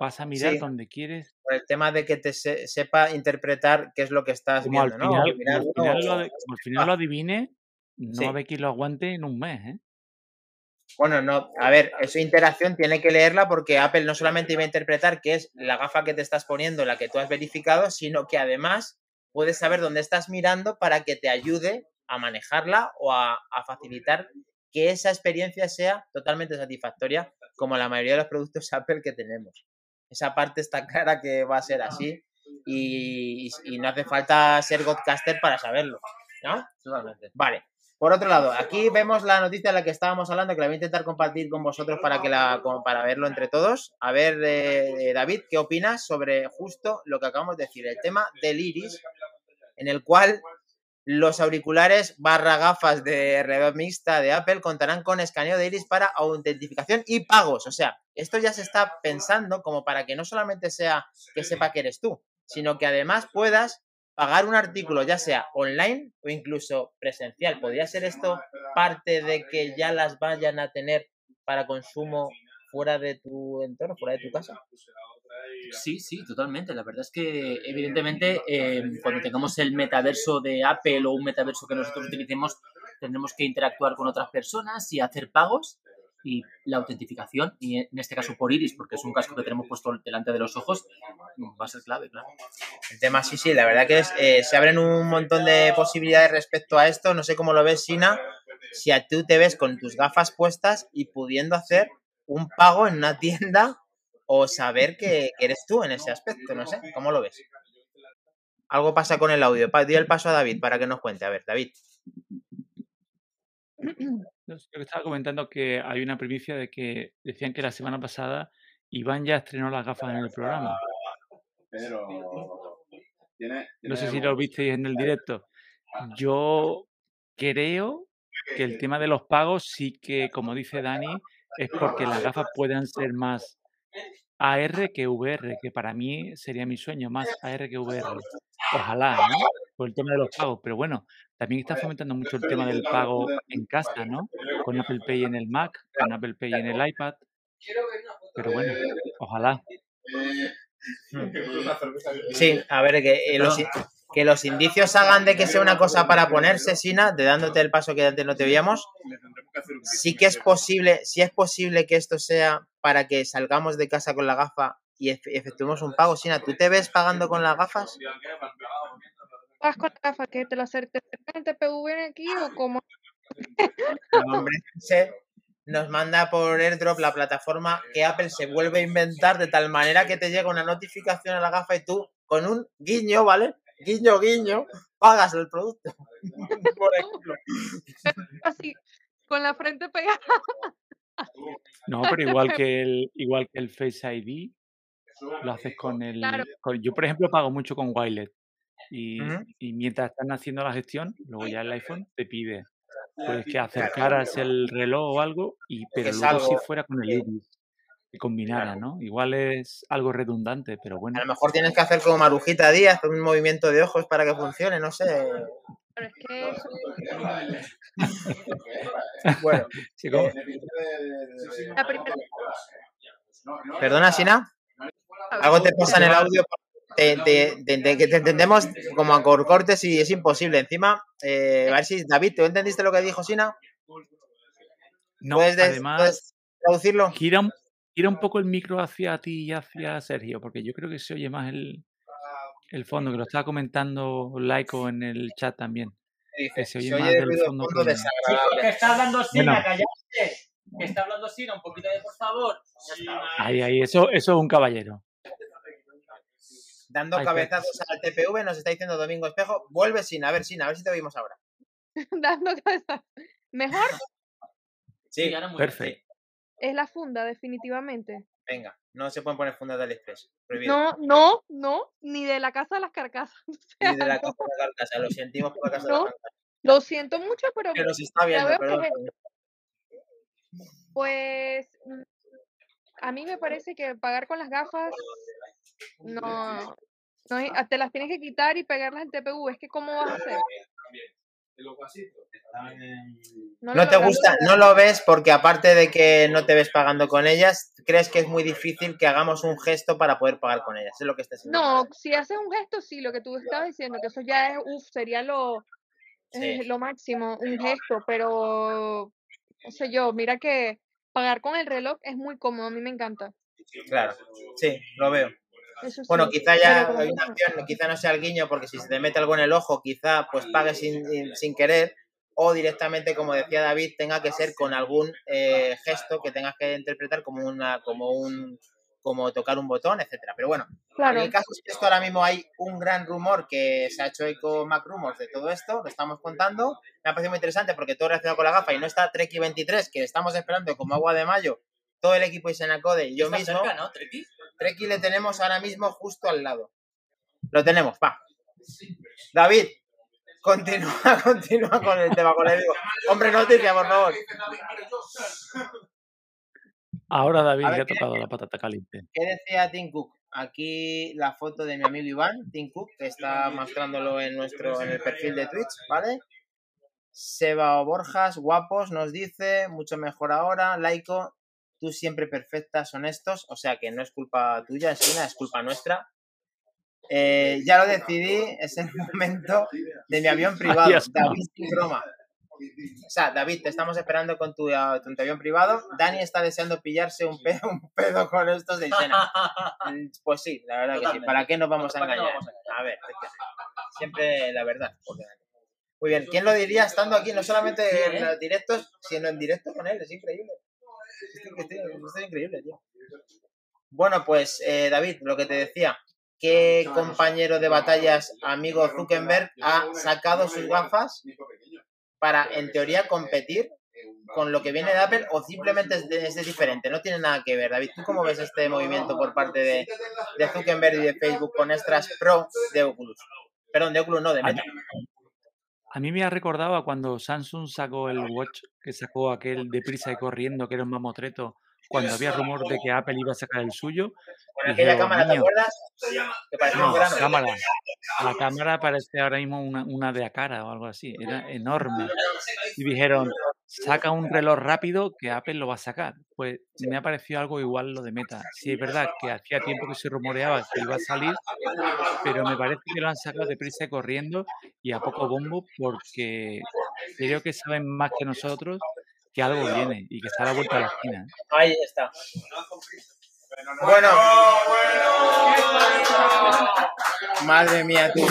vas a mirar Sí. donde quieres? Por el tema de que te se- sepa interpretar qué es lo que estás Como al viendo, ¿no? final, como al final, lo, o- ade- como al final lo adivine, no Sí. va a haber quien lo aguante en un mes, ¿eh? Bueno, no, a ver, esa interacción tiene que leerla porque Apple no solamente iba a interpretar que es la gafa que te estás poniendo, la que tú has verificado, sino que además puedes saber dónde estás mirando para que te ayude a manejarla o a, a facilitar que esa experiencia sea totalmente satisfactoria, como la mayoría de los productos <laughs> Apple que tenemos. Esa parte está clara que va a ser así y, y no hace falta ser Godcaster para saberlo, ¿no? Totalmente. Vale. Por otro lado, aquí vemos la noticia de la que estábamos hablando, que la voy a intentar compartir con vosotros para que la para verlo entre todos. A ver, eh, David, ¿qué opinas sobre justo lo que acabamos de decir? El tema del iris, en el cual los auriculares barra gafas de realidad mixta de Apple contarán con escaneo de iris para autentificación y pagos. O sea, esto ya se está pensando como para que no solamente sea que sepa que eres tú, sino que además puedas pagar un artículo, ya sea online o incluso presencial. ¿Podría ser esto parte de que ya las vayan a tener para consumo fuera de tu entorno, fuera de tu casa? Sí, sí, totalmente. La verdad es que, evidentemente, eh, cuando tengamos el metaverso de Apple o un metaverso que nosotros utilicemos, tendremos que interactuar con otras personas y hacer pagos. Y la autentificación, y en este caso por iris, porque es un casco que tenemos puesto delante de los ojos, va a ser clave, claro. El tema, sí, sí, la verdad que es, eh, se abren un montón de posibilidades respecto a esto. No sé cómo lo ves, Sina, si a tú te ves con tus gafas puestas y pudiendo hacer un pago en una tienda o saber que, eres tú en ese aspecto, no sé, ¿cómo lo ves? Algo pasa con el audio. Di el paso a David para que nos cuente. A ver, David. <clears throat> Yo estaba comentando que hay una primicia de que decían que la semana pasada Iván ya estrenó las gafas en el programa. Pero No sé si lo visteis en el directo. Yo creo que el tema de los pagos sí que, como dice Dani, es porque las gafas puedan ser más AR que VR, que para mí sería mi sueño, más AR que VR. Ojalá, ¿no? Por el tema de los pagos. Pero bueno, también está fomentando mucho el tema del pago en casa, ¿no? Con Apple Pay en el Mac, con Apple Pay en el iPad. Pero bueno, ojalá. <laughs> Sí, a ver, que, eh, los, que los indicios hagan de que sea una cosa para ponerse, Sina, de dándote el paso que antes no te veíamos, sí que es posible, sí es posible que esto sea para que salgamos de casa con la gafa y efe- efectuemos un pago. Sina, ¿tú te ves pagando con las gafas? ¿Vas con la gafa que te la acerca el TPV aquí o cómo? <laughs> No, hombre, se nos manda por airdrop la plataforma que Apple se vuelve a inventar de tal manera que te llega una notificación a la gafa y tú, con un guiño, ¿vale? Guiño, guiño, pagas el producto. <laughs> Por ejemplo. <laughs> Así, con la frente pegada. No, pero igual que el, igual que el Face ID, lo haces con el. Claro. con- yo, por ejemplo, pago mucho con Wilet. Y, y mientras están haciendo la gestión, luego ya el iPhone te pide pues que acercaras el reloj o algo, y pero luego si fuera con el iris, que combinara, ¿no? Igual es algo redundante, pero A bueno. lo mejor tienes que hacer como Marujita Díaz, un movimiento de ojos para que funcione, no sé. Pero es que eso... <laughs> Bueno, Sí, como- La primera... perdona, Sina. Algo te pasa en el audio. Te, te- te- te- que te entendemos como a cor- cortes y es imposible. Encima, eh, a ver si, David, ¿tú entendiste lo que dijo Sina? No, ¿Puedes, de- además, puedes traducirlo? gira un, gira un poco el micro hacia ti y hacia Sergio, porque yo creo que se oye más el, el fondo, que lo estaba comentando Laico en el chat también. Dice, Que se oye se oye más de del fondo fondo que- desagradable. que está hablando Sina, Bueno. callaste. Que está hablando Sina, un poquito de por favor. Ahí, ahí, eso, eso es un caballero. Dando Ay, cabezazos al TPV, nos está diciendo Domingo Espejo. Vuelve sin, a ver, sin, a ver si te oímos ahora. <laughs> Dando cabeza. Mejor Sí, ahora muy bien. Perfecto. Es la funda, definitivamente. venga, no se pueden poner fundas de AliExpress. Prohibido. No, no, no, ni de la casa de las carcasas. <laughs> O sea, Ni de la no. casa de la casa, lo sentimos por la casa de No, la casa. Lo siento mucho, pero Que nos está viendo, perdón. es- pues a mí me parece que pagar con las gafas no, no es- te las tienes que quitar y pegarlas en TPU. Es que ¿cómo vas a hacer? No, te gusta, no lo ves porque aparte de que no te ves pagando con ellas, crees que es muy difícil que hagamos un gesto para poder pagar con ellas. Es lo que estás diciendo. No, si haces un gesto, sí, lo que tú estabas diciendo, que eso ya es, uff, sería lo, eh, Sí. lo máximo, un gesto, pero, no sé yo, mira que pagar con el reloj es muy cómodo, a mí me encanta. Claro, sí, lo veo. Eso Bueno, sí, quizá ya hay una opción, quizá no sea el guiño, porque si se te mete algo en el ojo, quizá pues pagues sin, sin- querer, o directamente, como decía David, tenga que ser con algún eh, gesto que tengas que interpretar como una, como un como tocar un botón, etcétera. Pero bueno, Claro. en el caso es que esto ahora mismo hay un gran rumor que se ha hecho eco Mac Rumors de todo esto, lo estamos contando. Me ha parecido muy interesante porque todo relacionado con la gafa y no está Treki 23, que estamos esperando como agua de mayo, todo el equipo y Senacode y yo Está mismo. cerca, ¿no, Treki? Treki le tenemos ahora mismo justo al lado. Lo tenemos, pa. David, continúa, <laughs> continúa con el tema, con el digo. Hombre, noticia, por favor. Ahora David A le ver, ha tocado la patata caliente. ¿Qué decía Tim Cook? Aquí la foto de mi amigo Iván, Tim Cook, que está mostrándolo en nuestro en el perfil de Twitch, ¿vale? Seba o Borjas, guapos, nos dice, mucho mejor ahora. Laico, tú siempre perfectas, honestos, o sea que no es culpa tuya, Esquina, es culpa nuestra. Eh, ya lo decidí, es el momento de mi avión <laughs> privado. David sin broma. O sea, David, te estamos esperando con tu, tu avión privado. Dani está deseando pillarse un pedo, un pedo con estos de Isena. Mm, <laughs> Pues sí, la verdad que sí. ¿Para qué nos vamos a ¿Para qué nos engañar? a ver, es siempre la verdad. Muy bien, ¿quién lo diría estando aquí no solamente en ¿eh? los directos, sino en directo con él? Es increíble. Es increíble, tío. Bueno, pues eh, David, lo que te decía, ¿qué compañero de batallas, amigo Zuckerberg, ha sacado sus gafas para, en teoría, competir con lo que viene de Apple o simplemente es, de- es diferente? No tiene nada que ver, David. ¿Tú cómo ves este movimiento por parte de, de Zuckerberg y de Facebook con estas Pro de Oculus? Perdón, de Oculus no, de Meta. A mí me ha recordado a cuando Samsung sacó el Watch, que sacó aquel deprisa y corriendo, que era un mamotreto, cuando había rumor de que Apple iba a sacar el suyo. Con aquella cámara, ¿te "Niño, acuerdas? Que No, cámara. La cámara parece ahora mismo una, una de a cara o algo así. Era enorme. Y dijeron, saca un reloj rápido que Apple lo va a sacar. Pues me ha parecido algo igual lo de Meta. Sí, es verdad que hacía tiempo que se rumoreaba que iba a salir, pero me parece que lo han sacado deprisa y corriendo y a poco bombo porque creo que saben más que nosotros que algo viene y que está a la vuelta de la esquina. ¿eh? Ahí está. Bueno. Madre mía, tú.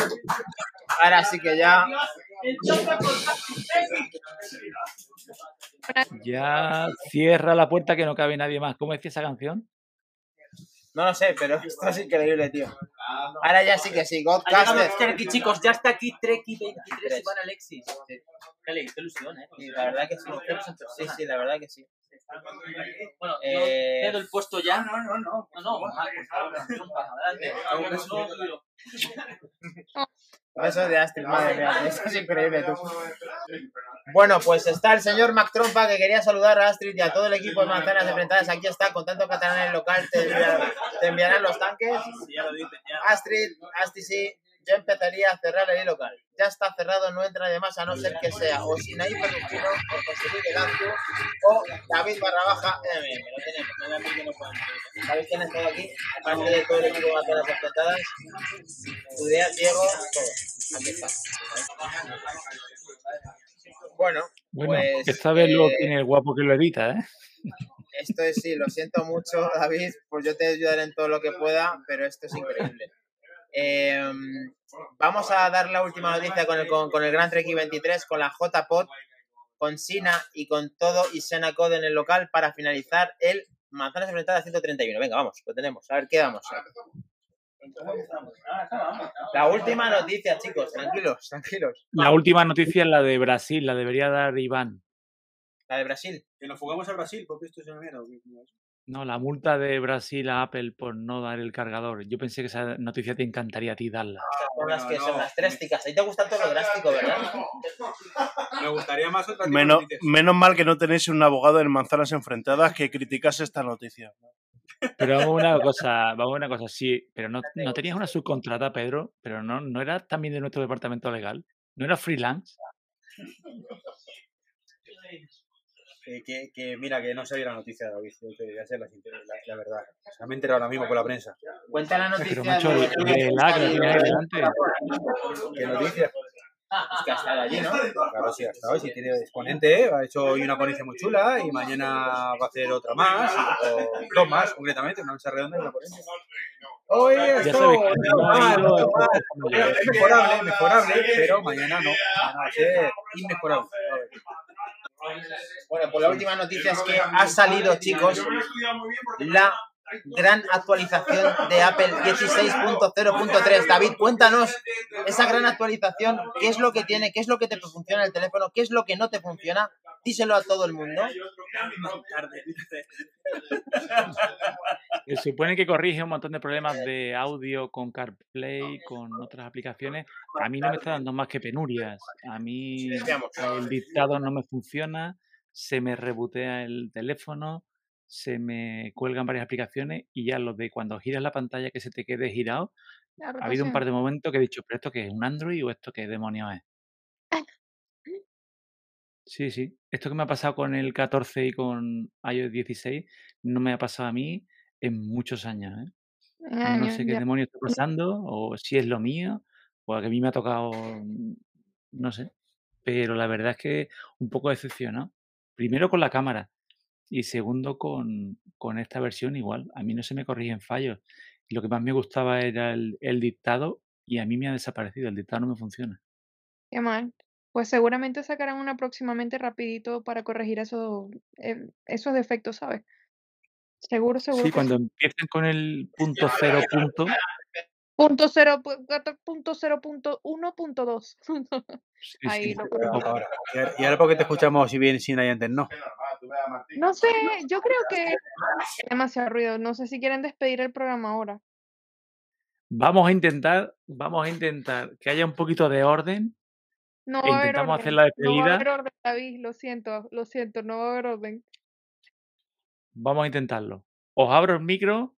Ahora sí que ya. Ya cierra la puerta que no cabe nadie más. ¿Cómo decía esa canción? No lo sé, pero esto es increíble, tío. Ahora ya sí que sí, Ha llegado Godcaster. Treki, chicos, ya está aquí Treki 23 Iván Alexis. Qué ilusión, ¿eh? Sí, la verdad que sí. Sí, sí, la verdad que sí. Bueno, Eh, yo cedo el puesto ya. No, no, no. No, no, adelante. Eso de Astrid, madre mía, esto es increíble, tú. Bueno, pues está el señor Mac Trompa que quería saludar a Astrid y a todo el equipo de Manzanas Enfrentadas. Aquí está, con tanto catalán en el local, te, envia- te enviarán los tanques. Astrid, Astrid, sí, yo empezaría a cerrar el local. Ya está cerrado, no entra de más a no ser que sea o Sinaí Perrusino, o José Luis Velasco, o David Barra Baja. MM, lo tenemos. ¿Sabéis quién está aquí? Aparte de todo el equipo de Manzanas Enfrentadas, Judea, Diego, todo. Aquí está. Bueno, Bueno, pues esta vez lo eh, tiene el guapo que lo edita, ¿eh? esto es sí, lo siento mucho, <laughs> David, pues yo te ayudaré en todo lo que pueda, pero esto es increíble. Eh, vamos a dar la última noticia con el, con, con el Gran Trek 23, con la JPod, con Sina y con todo y Sena Code en el local para finalizar el Manzanas Enfrentadas 131. Venga, vamos, lo tenemos. A ver qué damos. La última noticia, chicos, tranquilos, tranquilos. La última noticia es la de Brasil, la debería dar Iván. La de Brasil. Que nos fugamos a Brasil porque esto es en enero. No, la multa de Brasil a Apple por no dar el cargador. Yo pensé que esa noticia te encantaría a ti darla. Son las que son las drásticas. Ahí te gusta todo lo drástico, ¿verdad? <laughs> Me gustaría más otra Menos, menos mal que no tenéis un abogado en Manzanas Enfrentadas que criticase esta noticia. Pero vamos a una <laughs> cosa, vamos a una cosa, sí, pero no, no tenías una subcontrata, Pedro, pero no, no era también de nuestro departamento legal, no era freelance. Eh, que, que mira, que no sabía la noticia, David. Yo te voy a hacer la, la, la verdad. O sea, me he enterado ahora mismo por la prensa. Cuenta la noticia. Pero macho, de, de la que lo tienes ahí delante. ¿Qué noticia? Es que ha estado allí, ¿no? Claro, sí, ha estado. Sí, tiene exponente. Ha hecho hoy una ponencia muy chula y mañana va a hacer otra más. O dos más, concretamente. Una mesa redonda y una ponencia. Hoy Ya esto no mal, no, Es mejorable, mejorable, pero mañana no. Mañana va a ser inmejorable. Bueno, pues la última noticia es que ha salido, chicos, la gran actualización de Apple 16.0.3. David, cuéntanos esa gran actualización, qué es lo que tiene, qué es lo que te funciona el teléfono, qué es lo que no te funciona. Díselo a todo el mundo. Se supone que corrige un montón de problemas de audio con CarPlay, con otras aplicaciones. A mí no me está dando más que penurias. A mí el dictado no me funciona, se me rebotea el teléfono, se me cuelgan varias aplicaciones y ya lo de cuando giras la pantalla que se te quede girado. Ha habido un par de momentos que he dicho, ¿pero esto qué es? ¿Un Android o esto qué demonios es? <laughs> Sí, sí. Esto que me ha pasado con el 14 y con iOS 16 no me ha pasado a mí en muchos años, ¿eh? No sé qué ya. demonios está <laughs> pasando, o si es lo mío, o que a mí me ha tocado, mm, no sé. Pero la verdad es que un poco decepcionado. Primero con la cámara y segundo con, con esta versión igual. A mí no se me corrigen fallos. Lo que más me gustaba era el, el dictado y a mí me ha desaparecido. El dictado no me funciona. Qué mal. Pues seguramente sacarán una próximamente rapidito para corregir esos, eh, esos defectos, ¿sabes? Seguro, seguro Sí, cuando sí. empiecen con el <laughs> punto cero punto, Punto cero, punto cero punto uno punto dos. <laughs> sí, Ahí sí. lo Ahora. Y ahora- porque te escuchamos si bien sin y antes no. No sé, yo creo que demasiado ruido. No sé si quieren despedir el programa ahora. Vamos a intentar, vamos a intentar que haya un poquito de orden No va a haber intentamos hacer la No va a despedida. haber orden, David. Lo siento, lo siento, no va a haber orden. Vamos a intentarlo. Os abro el micro,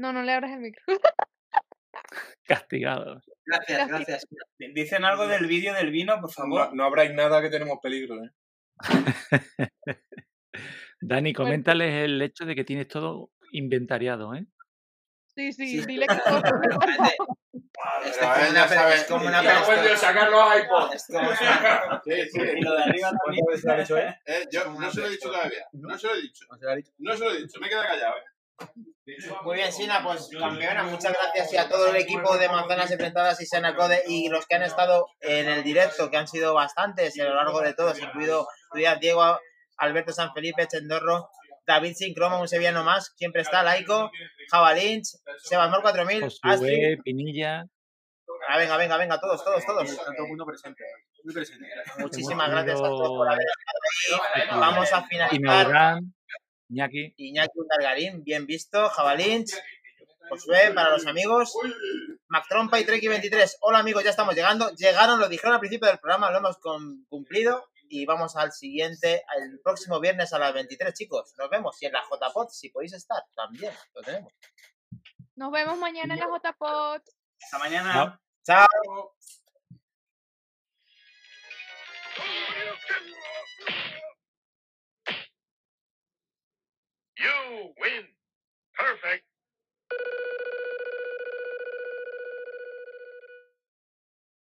No, no le abras el micro. <laughs> castigados. Gracias, gracias. Dicen algo del vídeo del vino, por favor. No, no habráis nada que tenemos peligro, ¿eh? <laughs> Dani, Bueno, coméntales el hecho de que tienes todo inventariado, ¿eh? sí, sí, Sí. dile que <laughs> todo favor. Es como una, sabe. es como una sacar los iPods. Sí, sí. Y lo de arriba también. ¿Cuántas veces lo ha dicho él? Eh, yo no se lo he dicho todavía. No se lo he dicho. No se lo ha dicho. No se lo he dicho. Me he quedado callado, ¿eh? Muy bien, Sina, pues campeona, muchas gracias y a todo el equipo de Manzanas Enfrentadas y Sena Code y los que han estado en el directo, que han sido bastantes a lo largo de todos, incluido Diego, Alberto San Felipe, Chendorro, David Sin Croma, un sevillano más, siempre está, Laico, Jabalins, Sebasmor 4000, Astrid. Pinilla, Ah, venga, venga, venga, todos, todos, todos. Todo el mundo presente. Muy presente. Muchísimas gracias a todos por haber estado ahí. Vamos a Ina finalizar. Iñaki. Iñaki Undargarín, bien visto. Jabalins, Josué, para los amigos. Mac Trompa y Treki23. Hola amigos, ya estamos llegando. Llegaron, lo dijeron al principio del programa, lo hemos cumplido. Y vamos al siguiente, el próximo viernes a las 23, chicos. Nos vemos. Y en la JPod, si podéis estar, también lo tenemos. Nos vemos mañana en la JPOT. Hasta mañana. Chao. Chao. You win. Perfect.